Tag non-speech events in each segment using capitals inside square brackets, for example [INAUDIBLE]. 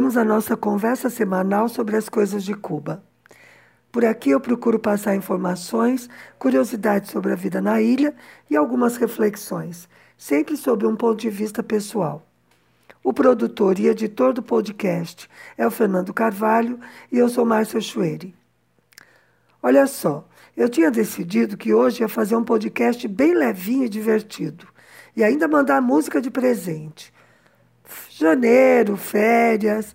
Vamos à nossa conversa semanal sobre as coisas de Cuba. Por aqui eu procuro passar informações, curiosidades sobre a vida na ilha e algumas reflexões, sempre sob um ponto de vista pessoal. O produtor e editor do podcast é o Fernando Carvalho e eu sou Márcia Chueri. Olha só, eu tinha decidido que hoje ia fazer um podcast bem levinho e divertido e ainda mandar música de presente. Janeiro, férias,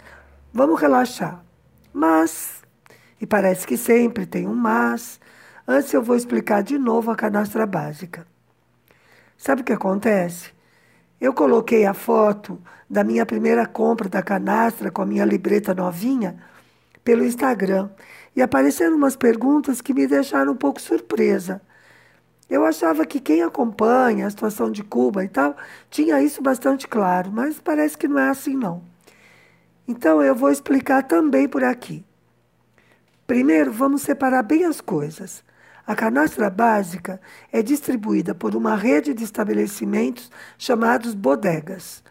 vamos relaxar. Mas, e parece que sempre tem um mas, antes eu vou explicar de novo a canastra básica. Sabe o que acontece? Eu coloquei a foto da minha primeira compra da canastra com a minha libreta novinha pelo Instagram e apareceram umas perguntas que me deixaram um pouco surpresa. Eu achava que quem acompanha a situação de Cuba e tal tinha isso bastante claro, mas parece que não é assim não. Então eu vou explicar também por aqui. Primeiro, vamos separar bem as coisas. A canastra básica é distribuída por uma rede de estabelecimentos chamados bodegas.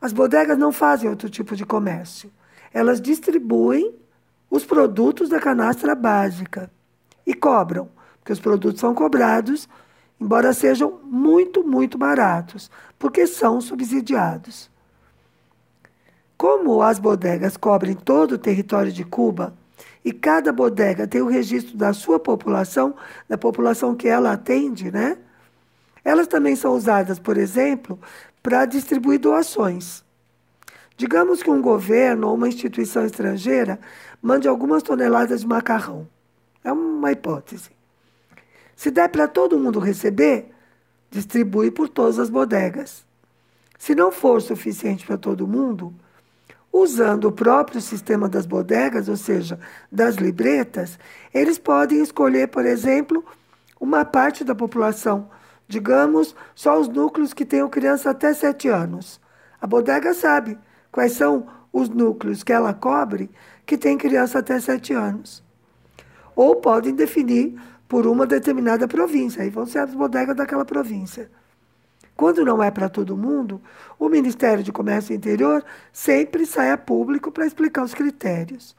As bodegas não fazem outro tipo de comércio. Elas distribuem os produtos da canastra básica e cobram, porque os produtos são cobrados, embora sejam muito, muito baratos, porque são subsidiados. Como as bodegas cobrem todo o território de Cuba, e cada bodega tem o registro da sua população, da população que ela atende, né? Elas também são usadas, por exemplo, para distribuir doações. Digamos que um governo ou uma instituição estrangeira mande algumas toneladas de macarrão. É uma hipótese. Se der para todo mundo receber, distribui por todas as bodegas. Se não for suficiente para todo mundo, Usando o próprio sistema das bodegas, ou seja, das libretas, eles podem escolher, por exemplo, uma parte da população, digamos, só os núcleos que tenham criança até 7 anos. A bodega sabe quais são os núcleos que ela cobre que tem criança até 7 anos. Ou podem definir por uma determinada província, aí vão ser as bodegas daquela província. Quando não é para todo mundo, o Ministério de Comércio Interior sempre sai a público para explicar os critérios.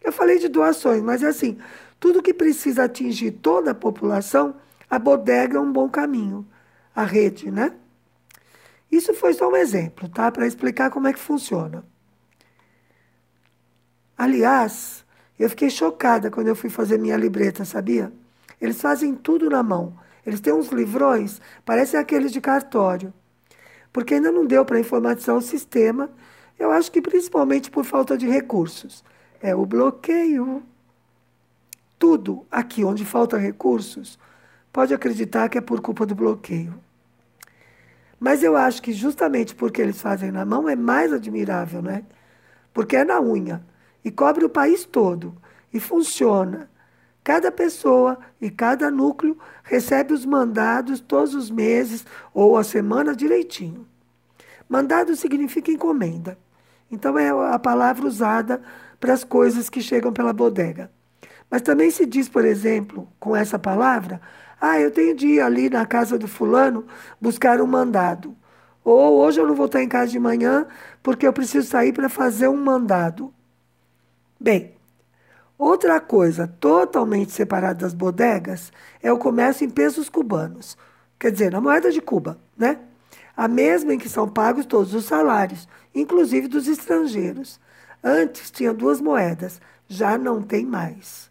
Eu falei de doações, mas é assim: tudo que precisa atingir toda a população, a bodega é um bom caminho. A rede, né? Isso foi só um exemplo, tá? Para explicar como é que funciona. Aliás, eu fiquei chocada quando eu fui fazer minha libreta, sabia? Eles fazem tudo na mão. Eles têm uns livrões, parecem aqueles de cartório. Porque ainda não deu para informatizar o sistema, eu acho que principalmente por falta de recursos. É o bloqueio. Tudo aqui onde falta recursos, pode acreditar que é por culpa do bloqueio. Mas eu acho que justamente porque eles fazem na mão é mais admirável, né? Porque é na unha e cobre o país todo e funciona. Cada pessoa e cada núcleo recebe os mandados todos os meses ou a semana direitinho. Mandado significa encomenda. Então é a palavra usada para as coisas que chegam pela bodega. Mas também se diz, por exemplo, com essa palavra, ah, eu tenho de ir ali na casa do fulano buscar um mandado. Ou hoje eu não vou estar em casa de manhã porque eu preciso sair para fazer um mandado. Bem, Outra coisa totalmente separada das bodegas é o comércio em pesos cubanos, quer dizer, na moeda de Cuba, né? A mesma em que são pagos todos os salários, inclusive dos estrangeiros. Antes tinha duas moedas, já não tem mais.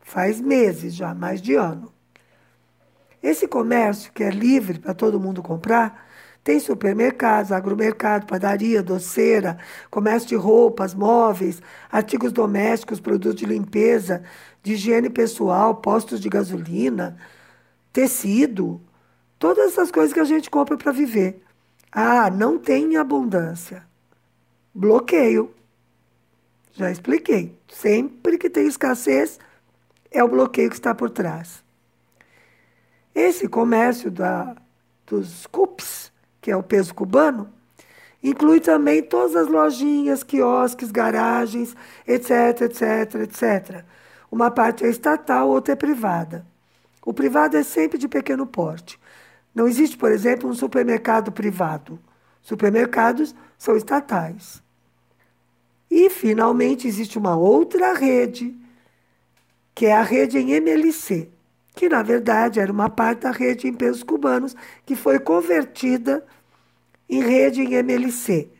Faz meses já, mais de ano. Esse comércio, que é livre para todo mundo comprar, tem supermercados, agromercado, padaria, doceira, comércio de roupas, móveis, artigos domésticos, produtos de limpeza, de higiene pessoal, postos de gasolina, tecido, todas essas coisas que a gente compra para viver. Ah, não tem abundância. Bloqueio. Já expliquei. Sempre que tem escassez, é o bloqueio que está por trás. Esse comércio da, dos CUPs que é o peso cubano, inclui também todas as lojinhas, quiosques, garagens, etc, etc, etc. Uma parte é estatal, outra é privada. O privado é sempre de pequeno porte. Não existe, por exemplo, um supermercado privado. Supermercados são estatais. E, finalmente, existe uma outra rede, que é a rede em MLC, que, na verdade, era uma parte da rede em pesos cubanos, que foi convertida em rede em MLC.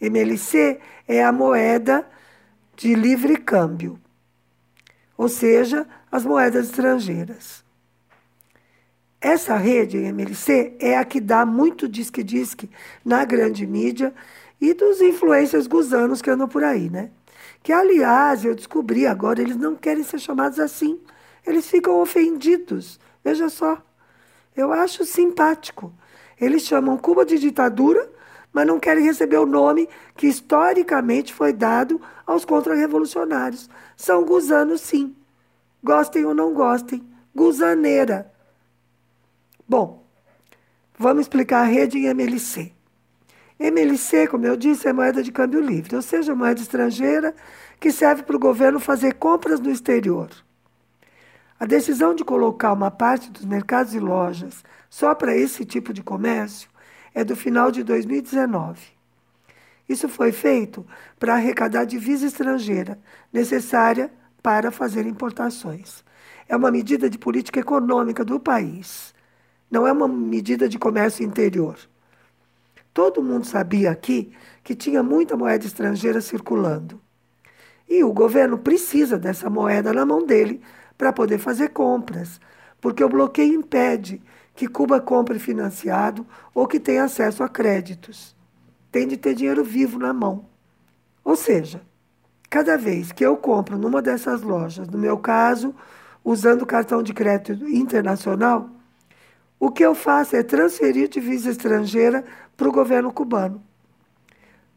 MLC é a moeda de livre câmbio, ou seja, as moedas estrangeiras. Essa rede em MLC é a que dá muito disque-disque na grande mídia e dos influencers gusanos que andam por aí, né? Que, aliás, eu descobri agora, eles não querem ser chamados assim. Eles ficam ofendidos. Veja só. Eu acho simpático. Eles chamam Cuba de ditadura, mas não querem receber o nome que historicamente foi dado aos contra-revolucionários. São gusanos, sim. Gostem ou não gostem. Gusaneira. Bom, vamos explicar a rede em MLC. MLC, como eu disse, é moeda de câmbio livre, ou seja, moeda estrangeira que serve para o governo fazer compras no exterior. A decisão de colocar uma parte dos mercados e lojas só para esse tipo de comércio é do final de 2019. Isso foi feito para arrecadar divisa estrangeira necessária para fazer importações. É uma medida de política econômica do país não é uma medida de comércio interior. Todo mundo sabia aqui que tinha muita moeda estrangeira circulando. E o governo precisa dessa moeda na mão dele para poder fazer compras, porque o bloqueio impede que Cuba compre financiado ou que tenha acesso a créditos. Tem de ter dinheiro vivo na mão. Ou seja, cada vez que eu compro numa dessas lojas, no meu caso, usando cartão de crédito internacional, o que eu faço é transferir divisa estrangeira para o governo cubano.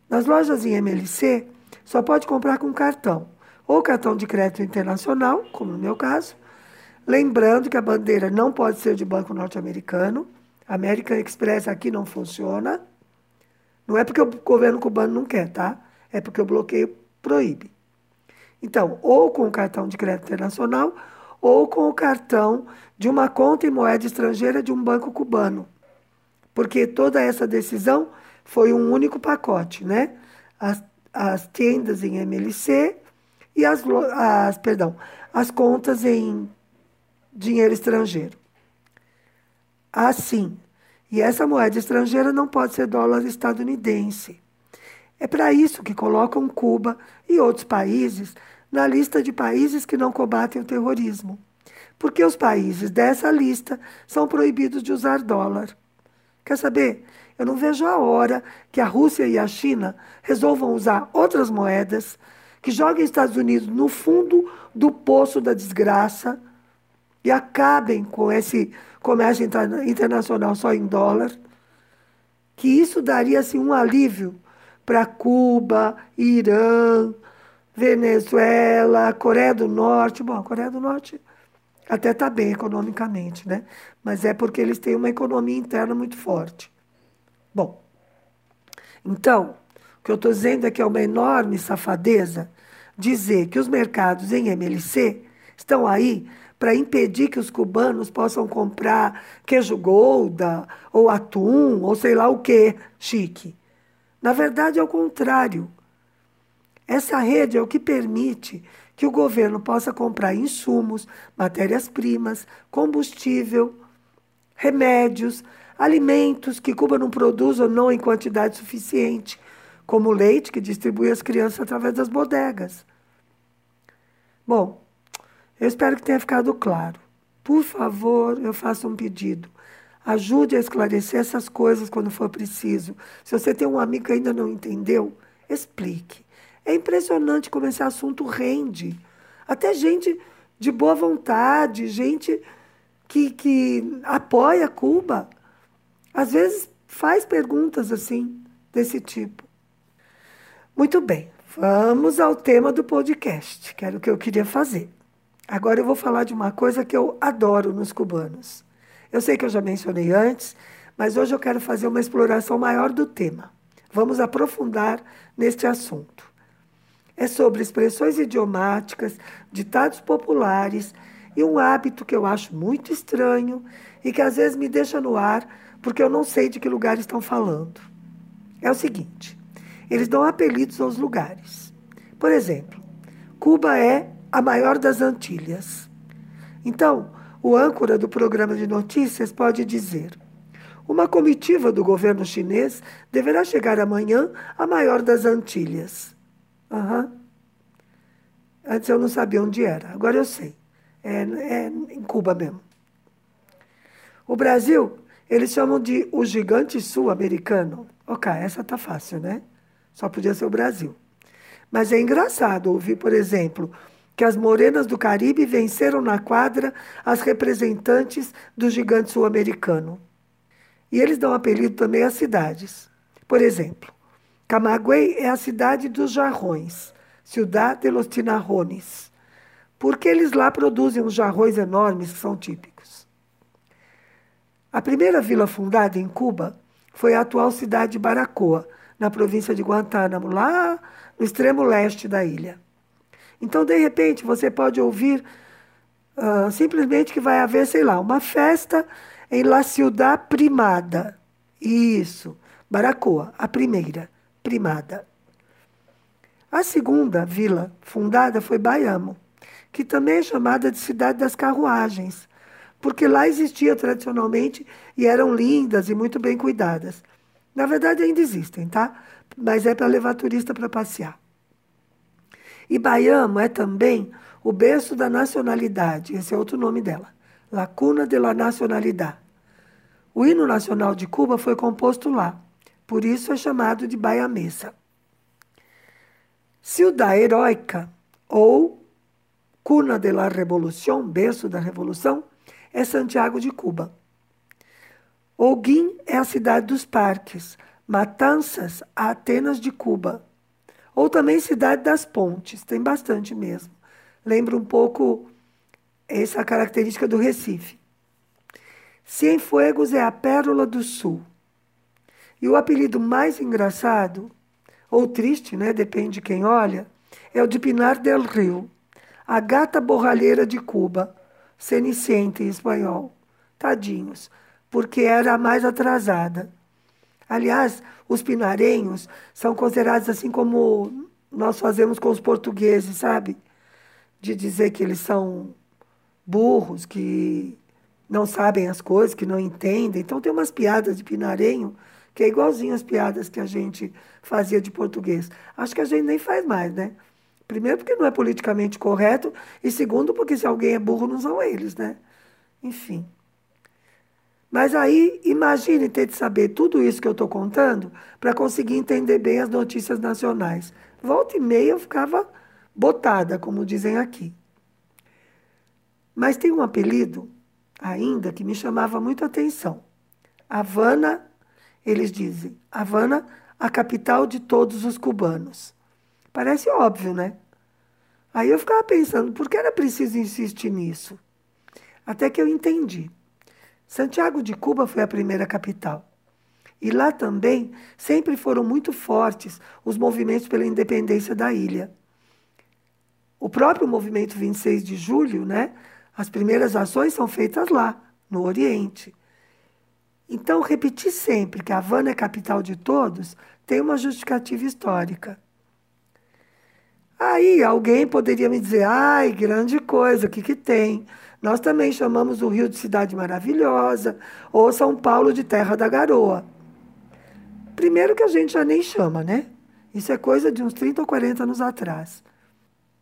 Nas lojas em MLC, só pode comprar com cartão, ou cartão de crédito internacional, como no meu caso, lembrando que a bandeira não pode ser de banco norte-americano, American Express aqui não funciona. Não é porque o governo cubano não quer, tá? É porque o bloqueio proíbe. Então, ou com cartão de crédito internacional, ou com o cartão de uma conta em moeda estrangeira de um banco cubano. Porque toda essa decisão foi um único pacote, né? As, as tendas em MLC e as, as, perdão, as contas em dinheiro estrangeiro. Assim, e essa moeda estrangeira não pode ser dólar estadunidense. É para isso que colocam Cuba e outros países na lista de países que não combatem o terrorismo porque os países dessa lista são proibidos de usar dólar. Quer saber? Eu não vejo a hora que a Rússia e a China resolvam usar outras moedas, que joguem os Estados Unidos no fundo do poço da desgraça e acabem com esse comércio internacional só em dólar. Que isso daria assim, um alívio para Cuba, Irã, Venezuela, Coreia do Norte. Bom, a Coreia do Norte até está bem economicamente, né? Mas é porque eles têm uma economia interna muito forte. Bom, então, o que eu estou dizendo é que é uma enorme safadeza dizer que os mercados em MLC estão aí para impedir que os cubanos possam comprar queijo golda, ou atum, ou sei lá o que, chique. Na verdade, é o contrário. Essa rede é o que permite que o governo possa comprar insumos, matérias-primas, combustível, remédios, alimentos que Cuba não produz ou não em quantidade suficiente, como leite que distribui às crianças através das bodegas. Bom, eu espero que tenha ficado claro. Por favor, eu faço um pedido. Ajude a esclarecer essas coisas quando for preciso. Se você tem um amigo que ainda não entendeu, explique. É impressionante como esse assunto rende. Até gente de boa vontade, gente que, que apoia Cuba, às vezes faz perguntas assim, desse tipo. Muito bem, vamos ao tema do podcast, que era o que eu queria fazer. Agora eu vou falar de uma coisa que eu adoro nos cubanos. Eu sei que eu já mencionei antes, mas hoje eu quero fazer uma exploração maior do tema. Vamos aprofundar neste assunto é sobre expressões idiomáticas, ditados populares e um hábito que eu acho muito estranho e que às vezes me deixa no ar porque eu não sei de que lugar estão falando. É o seguinte: eles dão apelidos aos lugares. Por exemplo, Cuba é a maior das Antilhas. Então, o âncora do programa de notícias pode dizer: uma comitiva do governo chinês deverá chegar amanhã à maior das Antilhas. Uhum. Antes eu não sabia onde era, agora eu sei. É, é em Cuba mesmo. O Brasil, eles chamam de o gigante sul-americano. Ok, essa tá fácil, né? Só podia ser o Brasil. Mas é engraçado ouvir, por exemplo, que as morenas do Caribe venceram na quadra as representantes do gigante sul-americano. E eles dão apelido também às cidades. Por exemplo, Camagüey é a cidade dos jarrões, Ciudad de los Tinarrones, porque eles lá produzem uns jarrões enormes que são típicos. A primeira vila fundada em Cuba foi a atual cidade de Baracoa, na província de Guantánamo, lá no extremo leste da ilha. Então, de repente, você pode ouvir uh, simplesmente que vai haver, sei lá, uma festa em La Ciudad Primada. Isso, Baracoa, a primeira, Primada. A segunda vila fundada foi Baiamo, que também é chamada de Cidade das Carruagens, porque lá existia tradicionalmente e eram lindas e muito bem cuidadas. Na verdade, ainda existem, tá? Mas é para levar turista para passear. E Baiamo é também o berço da nacionalidade, esse é outro nome dela, La Cuna de la Nacionalidad. O hino nacional de Cuba foi composto lá, por isso é chamado de Baiamesa. Ciudad Heroica, ou Cuna de la Revolución, berço da Revolução, é Santiago de Cuba. Holguín é a cidade dos parques, Matanças, a Atenas de Cuba. Ou também Cidade das Pontes, tem bastante mesmo. Lembra um pouco essa característica do Recife. Cienfuegos é a pérola do sul. E o apelido mais engraçado, ou triste, né, depende de quem olha, é o de Pinar del Rio, a gata borralheira de Cuba, cenicienta em espanhol. Tadinhos, porque era a mais atrasada. Aliás, os pinarenhos são considerados assim como nós fazemos com os portugueses, sabe? De dizer que eles são burros, que não sabem as coisas, que não entendem. Então tem umas piadas de pinarenho que é igualzinho às piadas que a gente fazia de português. Acho que a gente nem faz mais, né? Primeiro porque não é politicamente correto e segundo porque se alguém é burro não são eles, né? Enfim. Mas aí, imagine ter de saber tudo isso que eu estou contando para conseguir entender bem as notícias nacionais. Volta e meia eu ficava botada, como dizem aqui. Mas tem um apelido ainda que me chamava muito a atenção. Havana, eles dizem, Havana, a capital de todos os cubanos. Parece óbvio, né? Aí eu ficava pensando, por que era preciso insistir nisso? Até que eu entendi. Santiago de Cuba foi a primeira capital. E lá também sempre foram muito fortes os movimentos pela independência da ilha. O próprio movimento 26 de julho, né? As primeiras ações são feitas lá, no Oriente. Então, repetir sempre que Havana é capital de todos tem uma justificativa histórica. Aí alguém poderia me dizer, ai, grande coisa, o que, que tem? Nós também chamamos o Rio de cidade maravilhosa, ou São Paulo de terra da garoa. Primeiro que a gente já nem chama, né? Isso é coisa de uns 30 ou 40 anos atrás.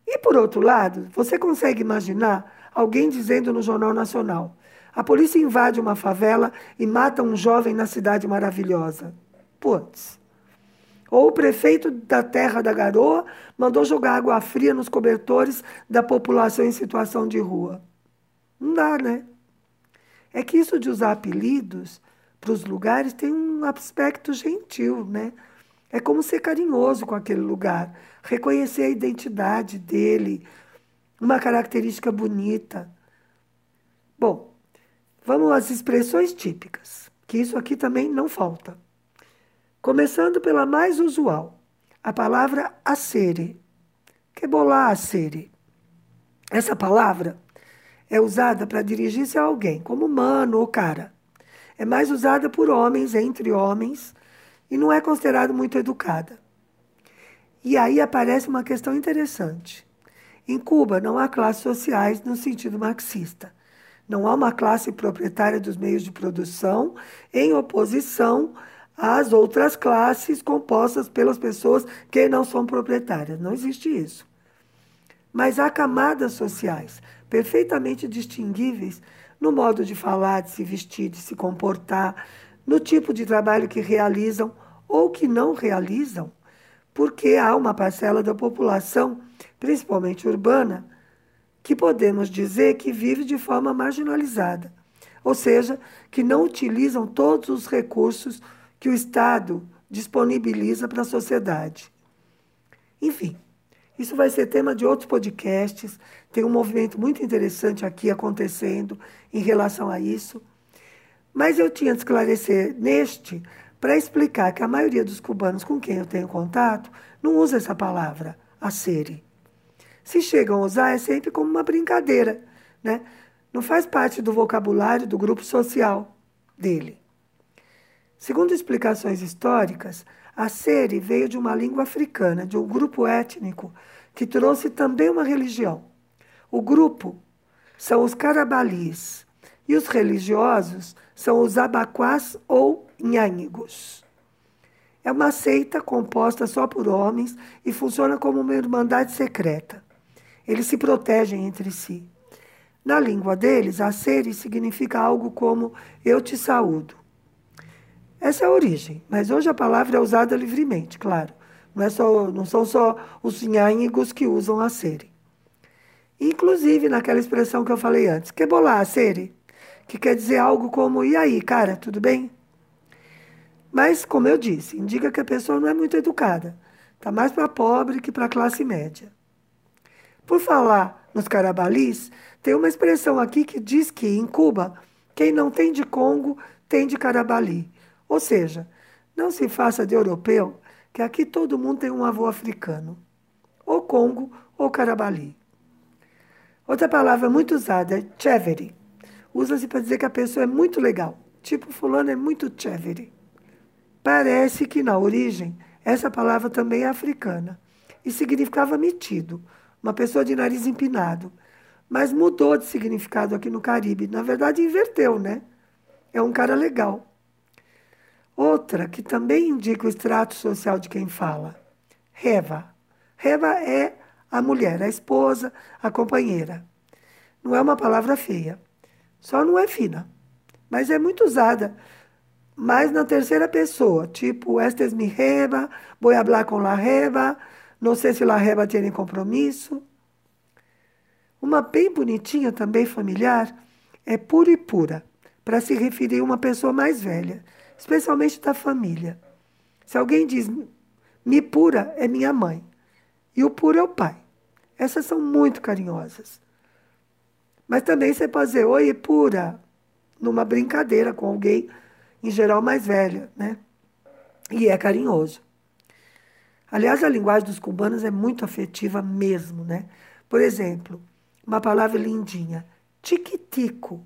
E por outro lado, você consegue imaginar alguém dizendo no Jornal Nacional: a polícia invade uma favela e mata um jovem na cidade maravilhosa. Putz. Ou o prefeito da Terra da Garoa mandou jogar água fria nos cobertores da população em situação de rua. Não dá, né? É que isso de usar apelidos para os lugares tem um aspecto gentil, né? É como ser carinhoso com aquele lugar, reconhecer a identidade dele, uma característica bonita. Bom, vamos às expressões típicas, que isso aqui também não falta. Começando pela mais usual, a palavra acere. Que bolar acere? Essa palavra é usada para dirigir-se a alguém, como mano ou cara. É mais usada por homens, entre homens, e não é considerada muito educada. E aí aparece uma questão interessante. Em Cuba não há classes sociais no sentido marxista. Não há uma classe proprietária dos meios de produção em oposição às outras classes compostas pelas pessoas que não são proprietárias. Não existe isso. Mas há camadas sociais perfeitamente distinguíveis no modo de falar, de se vestir, de se comportar, no tipo de trabalho que realizam ou que não realizam, porque há uma parcela da população, principalmente urbana, que podemos dizer que vive de forma marginalizada, ou seja, que não utilizam todos os recursos que o Estado disponibiliza para a sociedade. Enfim, isso vai ser tema de outros podcasts. Tem um movimento muito interessante aqui acontecendo em relação a isso. Mas eu tinha de esclarecer neste para explicar que a maioria dos cubanos com quem eu tenho contato não usa essa palavra, a sere. Se chegam a usar, é sempre como uma brincadeira, né? Não faz parte do vocabulário do grupo social dele. Segundo explicações históricas, a sere veio de uma língua africana, de um grupo étnico que trouxe também uma religião. O grupo são os carabalis e os religiosos são os abaquás ou nhânigos. É uma seita composta só por homens e funciona como uma irmandade secreta. Eles se protegem entre si. Na língua deles, a sere significa algo como eu te saúdo. Essa é a origem, mas hoje a palavra é usada livremente, claro. Não, é só, não são só os nhânigos que usam a sere. Inclusive naquela expressão que eu falei antes, que bolar a sere, que quer dizer algo como e aí, cara, tudo bem? Mas, como eu disse, indica que a pessoa não é muito educada. Está mais para pobre que para classe média. Por falar nos carabalis, tem uma expressão aqui que diz que, em Cuba, quem não tem de Congo tem de carabali. Ou seja, não se faça de europeu, que aqui todo mundo tem um avô africano. Ou Congo ou carabali. Outra palavra muito usada é chévere. Usa-se para dizer que a pessoa é muito legal. Tipo, fulano é muito chévere. Parece que na origem essa palavra também é africana e significava metido, uma pessoa de nariz empinado. Mas mudou de significado aqui no Caribe. Na verdade, inverteu, né? É um cara legal. Outra que também indica o extrato social de quem fala. Reva. Reva é a mulher, a esposa, a companheira. Não é uma palavra feia. Só não é fina. Mas é muito usada. Mas na terceira pessoa, tipo, esta es mi reba, vou hablar com la reba, não sei se la reba tem compromisso. Uma bem bonitinha, também familiar, é puro e pura, para se referir a uma pessoa mais velha, especialmente da família. Se alguém diz me pura, é minha mãe, e o puro é o pai. Essas são muito carinhosas. Mas também você pode dizer oi, pura, numa brincadeira com alguém, em geral mais velha, né? E é carinhoso. Aliás, a linguagem dos cubanos é muito afetiva mesmo, né? Por exemplo, uma palavra lindinha, tiquitico,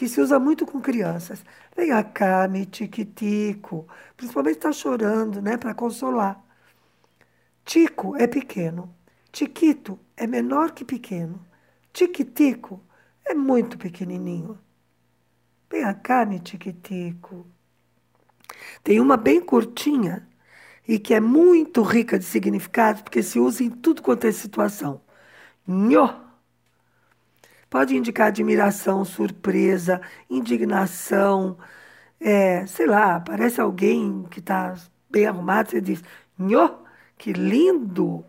que se usa muito com crianças. Vem cá, tiquitico. Principalmente está chorando, né? Para consolar. Tico é pequeno. Tiquito é menor que pequeno. Tiquitico é muito pequenininho. Vem cá, me tiquitico. Tem uma bem curtinha e que é muito rica de significados, porque se usa em tudo quanto é situação. Nhô. Pode indicar admiração, surpresa, indignação, é, sei lá, parece alguém que está bem arrumado, você diz, nhô, que lindo!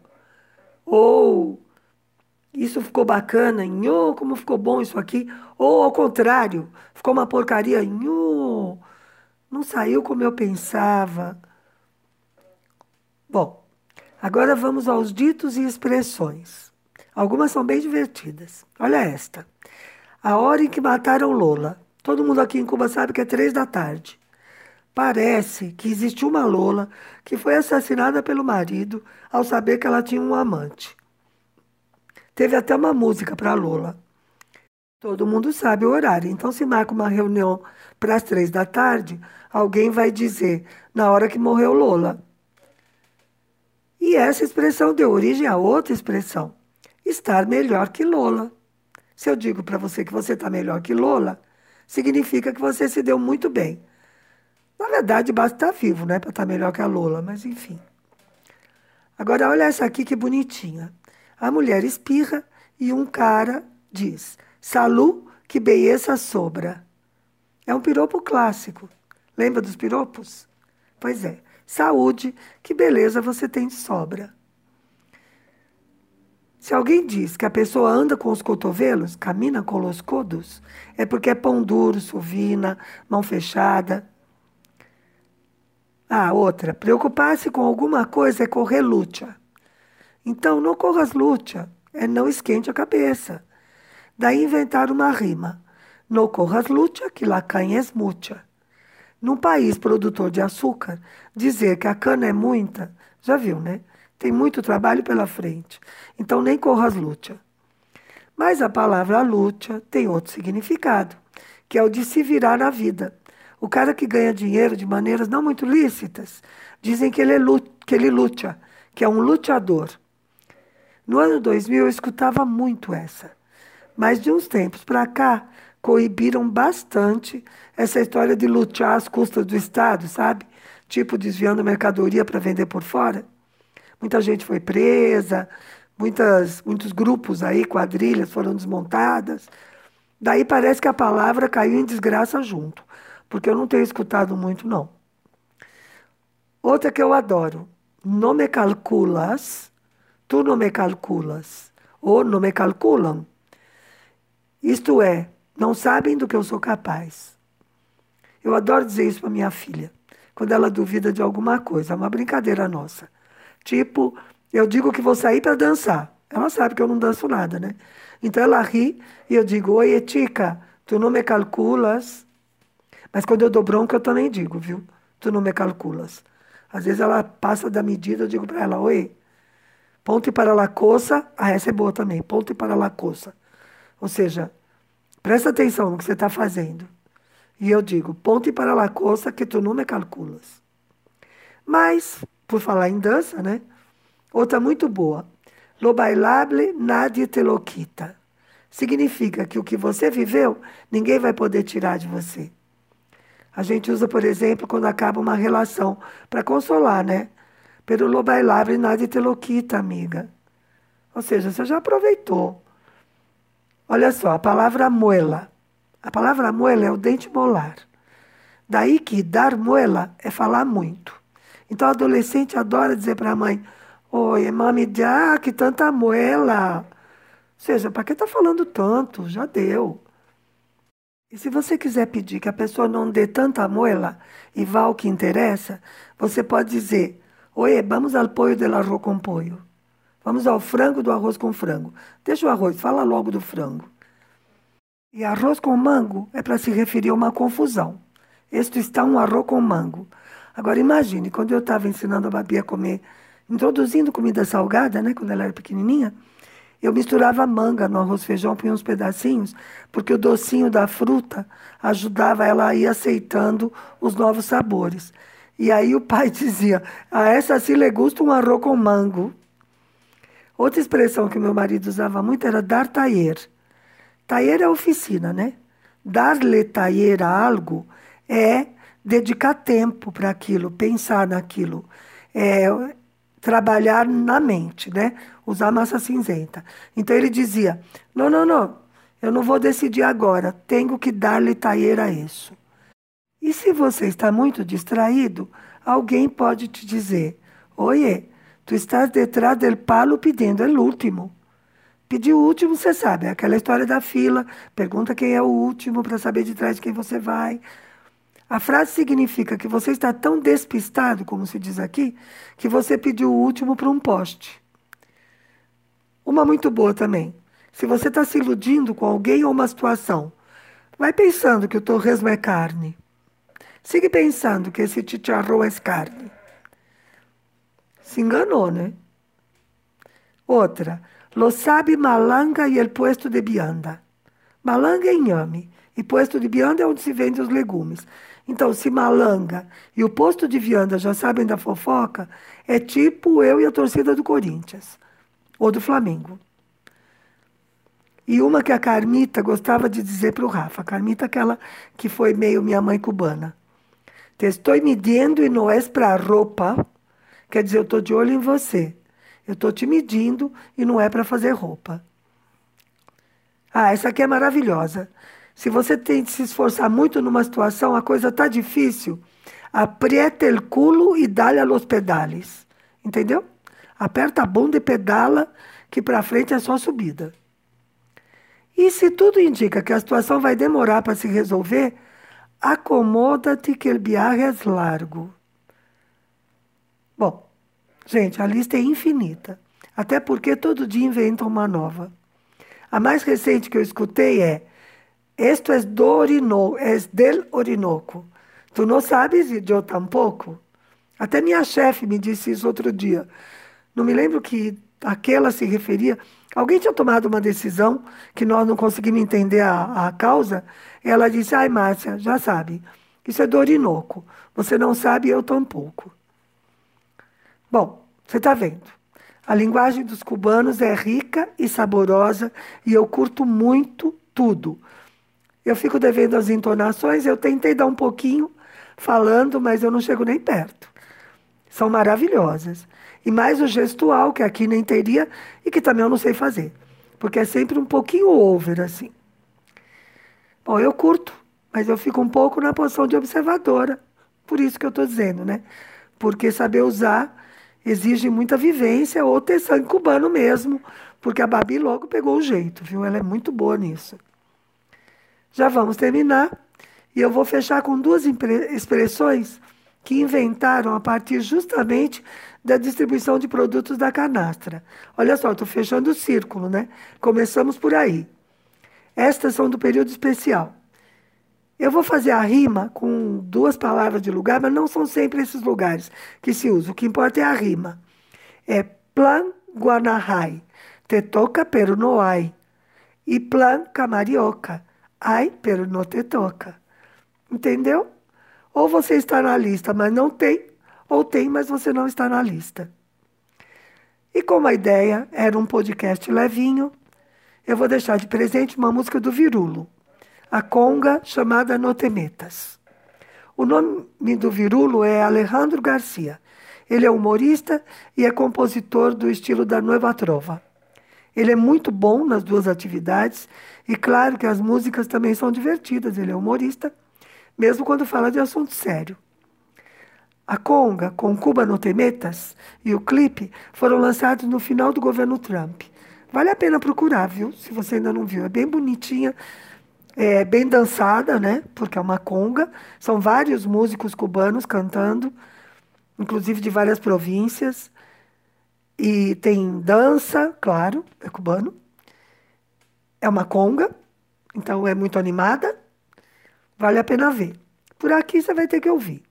Ou isso ficou bacana, nhô, como ficou bom isso aqui. Ou ao contrário, ficou uma porcaria, nhô, não saiu como eu pensava. Bom, agora vamos aos ditos e expressões. Algumas são bem divertidas. Olha esta. A hora em que mataram Lola. Todo mundo aqui em Cuba sabe que é três da tarde. Parece que existe uma Lola que foi assassinada pelo marido ao saber que ela tinha um amante. Teve até uma música para Lola. Todo mundo sabe o horário, então se marca uma reunião para as três da tarde, alguém vai dizer na hora que morreu Lola. E essa expressão deu origem a outra expressão: estar melhor que Lola. Se eu digo para você que você está melhor que Lola, significa que você se deu muito bem. Na verdade, basta estar tá vivo, né, para estar tá melhor que a Lola, mas enfim. Agora, olha essa aqui que bonitinha. A mulher espirra e um cara diz: Salu, que beleza sobra. É um piropo clássico. Lembra dos piropos? Pois é. Saúde, que beleza você tem de sobra. Se alguém diz que a pessoa anda com os cotovelos, camina com os codos, é porque é pão duro, suvina, mão fechada. Ah, outra, preocupar-se com alguma coisa é correr luta. Então, não corras luta, é não esquente a cabeça. Daí inventar uma rima. No corras luta, que la canha es mucha. Num país produtor de açúcar, dizer que a cana é muita, já viu, né? Tem muito trabalho pela frente. Então nem corras luta. Mas a palavra luta tem outro significado, que é o de se virar na vida. O cara que ganha dinheiro de maneiras não muito lícitas, dizem que ele, é que ele luta, que é um lutador. No ano 2000 eu escutava muito essa. Mas de uns tempos para cá, coibiram bastante essa história de lutar às custas do Estado, sabe? Tipo desviando mercadoria para vender por fora. Muita gente foi presa, muitas, muitos grupos aí, quadrilhas foram desmontadas. Daí parece que a palavra caiu em desgraça junto, porque eu não tenho escutado muito, não. Outra que eu adoro. Não me calculas, tu não me calculas, ou não me calculam. Isto é, não sabem do que eu sou capaz. Eu adoro dizer isso para minha filha, quando ela duvida de alguma coisa, é uma brincadeira nossa. Tipo, eu digo que vou sair para dançar. Ela sabe que eu não danço nada, né? Então ela ri e eu digo: Oi, Etica, tu não me calculas. Mas quando eu dou bronca, eu também digo, viu? Tu não me calculas. Às vezes ela passa da medida, eu digo para ela: Oi, ponte para la coça. Ah, essa é boa também, ponte para la coça. Ou seja, Presta atenção no que você está fazendo. E eu digo, ponte para la costa que tu não me calculas. Mas, por falar em dança, né? Outra muito boa. Lo bailable nadie te lo quita. Significa que o que você viveu, ninguém vai poder tirar de você. A gente usa, por exemplo, quando acaba uma relação, para consolar, né? Pero lo bailable nadie te lo quita, amiga. Ou seja, você já aproveitou. Olha só, a palavra muela. A palavra muela é o dente molar. Daí que dar muela é falar muito. Então o adolescente adora dizer para a mãe: Oi, mami, já que tanta muela. Ou seja, para que está falando tanto? Já deu. E se você quiser pedir que a pessoa não dê tanta muela e vá ao que interessa, você pode dizer: Oi, vamos ao pollo del arroz com pollo. Vamos ao frango do arroz com frango. Deixa o arroz, fala logo do frango. E arroz com mango é para se referir a uma confusão. Este está um arroz com mango. Agora imagine, quando eu estava ensinando a Babi a comer, introduzindo comida salgada, né, quando ela era pequenininha, eu misturava manga no arroz feijão, punha uns pedacinhos, porque o docinho da fruta ajudava ela a ir aceitando os novos sabores. E aí o pai [LAUGHS] dizia, a essa sim le gusta um arroz com mango. Outra expressão que meu marido usava muito era dar taller. Taller é oficina, né? Dar-lhe taller a algo é dedicar tempo para aquilo, pensar naquilo, é trabalhar na mente, né? Usar massa cinzenta. Então ele dizia: não, não, não, eu não vou decidir agora, tenho que dar-lhe taller a isso. E se você está muito distraído, alguém pode te dizer: Oiê, Tu estás detrás del palo pedindo, é o último. Pedir o último, você sabe, é aquela história da fila, pergunta quem é o último para saber de trás de quem você vai. A frase significa que você está tão despistado, como se diz aqui, que você pediu o último para um poste. Uma muito boa também. Se você está se iludindo com alguém ou uma situação, vai pensando que o torresmo é carne. Siga pensando que esse chicharrão é carne se enganou, né? Outra, lo sabe malanga e el puesto de bianda. Malanga é inhame E posto de vianda é onde se vende os legumes. Então, se Malanga e o posto de vianda já sabem da fofoca, é tipo eu e a torcida do Corinthians ou do Flamengo. E uma que a Carmita gostava de dizer para o Rafa, a Carmita aquela que foi meio minha mãe cubana. Te estou medindo e não és para roupa. Quer dizer, eu estou de olho em você. Eu estou te medindo e não é para fazer roupa. Ah, essa aqui é maravilhosa. Se você tem de se esforçar muito numa situação, a coisa está difícil, aprieta o culo e dá-lhe a los pedales. Entendeu? Aperta a bunda e pedala, que para frente é só subida. E se tudo indica que a situação vai demorar para se resolver, acomoda-te que o viaje é largo. Bom, gente, a lista é infinita. Até porque todo dia inventam uma nova. A mais recente que eu escutei é Esto es do Orinoco, es del Orinoco. Tu não sabes e eu tampouco? Até minha chefe me disse isso outro dia. Não me lembro que aquela se referia. Alguém tinha tomado uma decisão que nós não conseguimos entender a, a causa. Ela disse: Ai, Márcia, já sabe, isso é do Orinoco. Você não sabe, eu tampouco. Bom, você está vendo. A linguagem dos cubanos é rica e saborosa e eu curto muito tudo. Eu fico devendo as entonações, eu tentei dar um pouquinho falando, mas eu não chego nem perto. São maravilhosas. E mais o gestual, que aqui nem teria e que também eu não sei fazer. Porque é sempre um pouquinho over, assim. Bom, eu curto, mas eu fico um pouco na posição de observadora. Por isso que eu estou dizendo, né? Porque saber usar exige muita vivência ou ter sangue cubano mesmo, porque a Babi logo pegou o jeito, viu? Ela é muito boa nisso. Já vamos terminar e eu vou fechar com duas expressões que inventaram a partir justamente da distribuição de produtos da canastra. Olha só, estou fechando o círculo, né? Começamos por aí. Estas são do período especial. Eu vou fazer a rima com duas palavras de lugar, mas não são sempre esses lugares que se usam. O que importa é a rima. É plan Guanahai, te toca pero no hay. E plan Camarioca, ai pero no te toca. Entendeu? Ou você está na lista, mas não tem, ou tem, mas você não está na lista. E como a ideia era um podcast levinho, eu vou deixar de presente uma música do Virulo a conga chamada Notemetas. O nome do virulo é Alejandro Garcia. Ele é humorista e é compositor do estilo da Nueva Trova. Ele é muito bom nas duas atividades e claro que as músicas também são divertidas. Ele é humorista, mesmo quando fala de assunto sério. A conga, com Cuba no Temetas e o clipe foram lançados no final do governo Trump. Vale a pena procurar, viu? Se você ainda não viu. É bem bonitinha, é, bem dançada, né? Porque é uma conga. São vários músicos cubanos cantando, inclusive de várias províncias. E tem dança, claro, é cubano. É uma conga, então é muito animada. Vale a pena ver. Por aqui você vai ter que ouvir.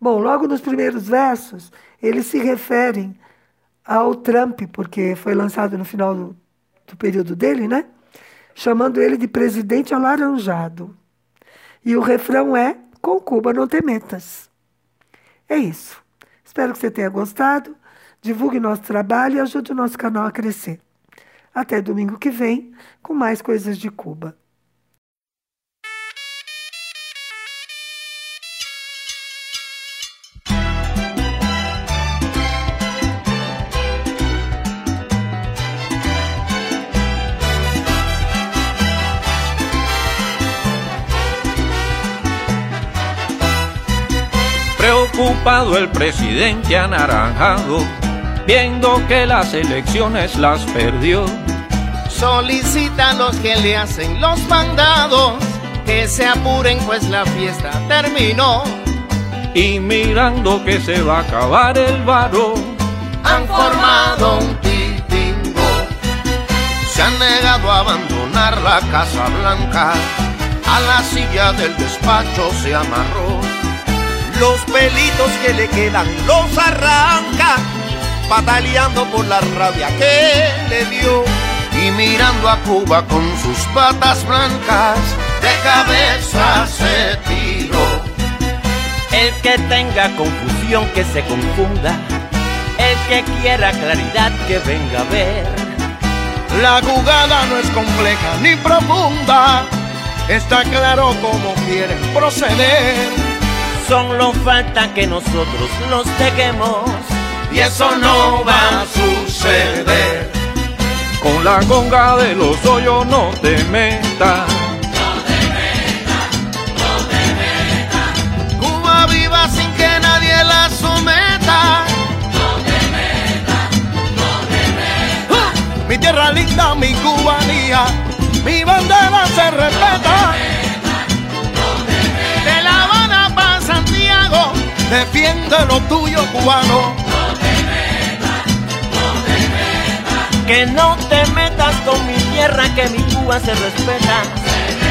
Bom, logo nos primeiros versos, eles se referem ao Trump, porque foi lançado no final do, do período dele, né? chamando ele de presidente alaranjado. E o refrão é: Com Cuba não te metas. É isso. Espero que você tenha gostado. Divulgue nosso trabalho e ajude o nosso canal a crescer. Até domingo que vem com mais coisas de Cuba. preocupado el presidente anaranjado, viendo que las elecciones las perdió. Solicita a los que le hacen los mandados que se apuren pues la fiesta terminó. Y mirando que se va a acabar el varo, han formado un titingo. Se han negado a abandonar la Casa Blanca, a la silla del despacho se amarró los pelitos que le quedan los arranca, pataleando por la rabia que le dio. Y mirando a Cuba con sus patas blancas, de cabeza se tiró. El que tenga confusión que se confunda, el que quiera claridad que venga a ver. La jugada no es compleja ni profunda, está claro cómo quieren proceder. Solo falta que nosotros los dejemos y eso no va a suceder. Con la conga de los hoyos no te metas. Cuba viva sin que nadie la someta. Uh, mi tierra linda, mi cubanía, mi bandera se respeta. De La Habana para Santiago, defiende lo tuyo cubano. Que no te metas con mi tierra, que mi Cuba se respeta.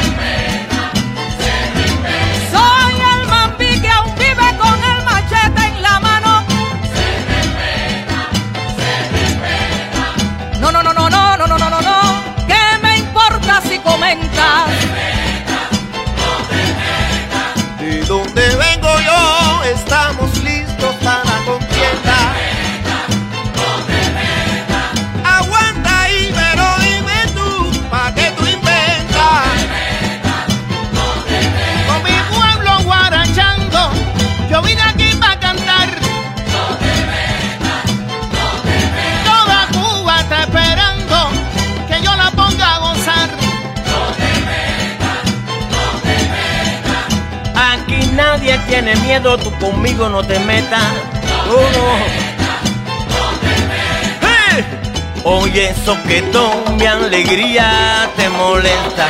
tienes miedo, tú conmigo no te metas. No, oh, no. Te no te metas. Hey. Oye, soquetón, mi alegría te molesta.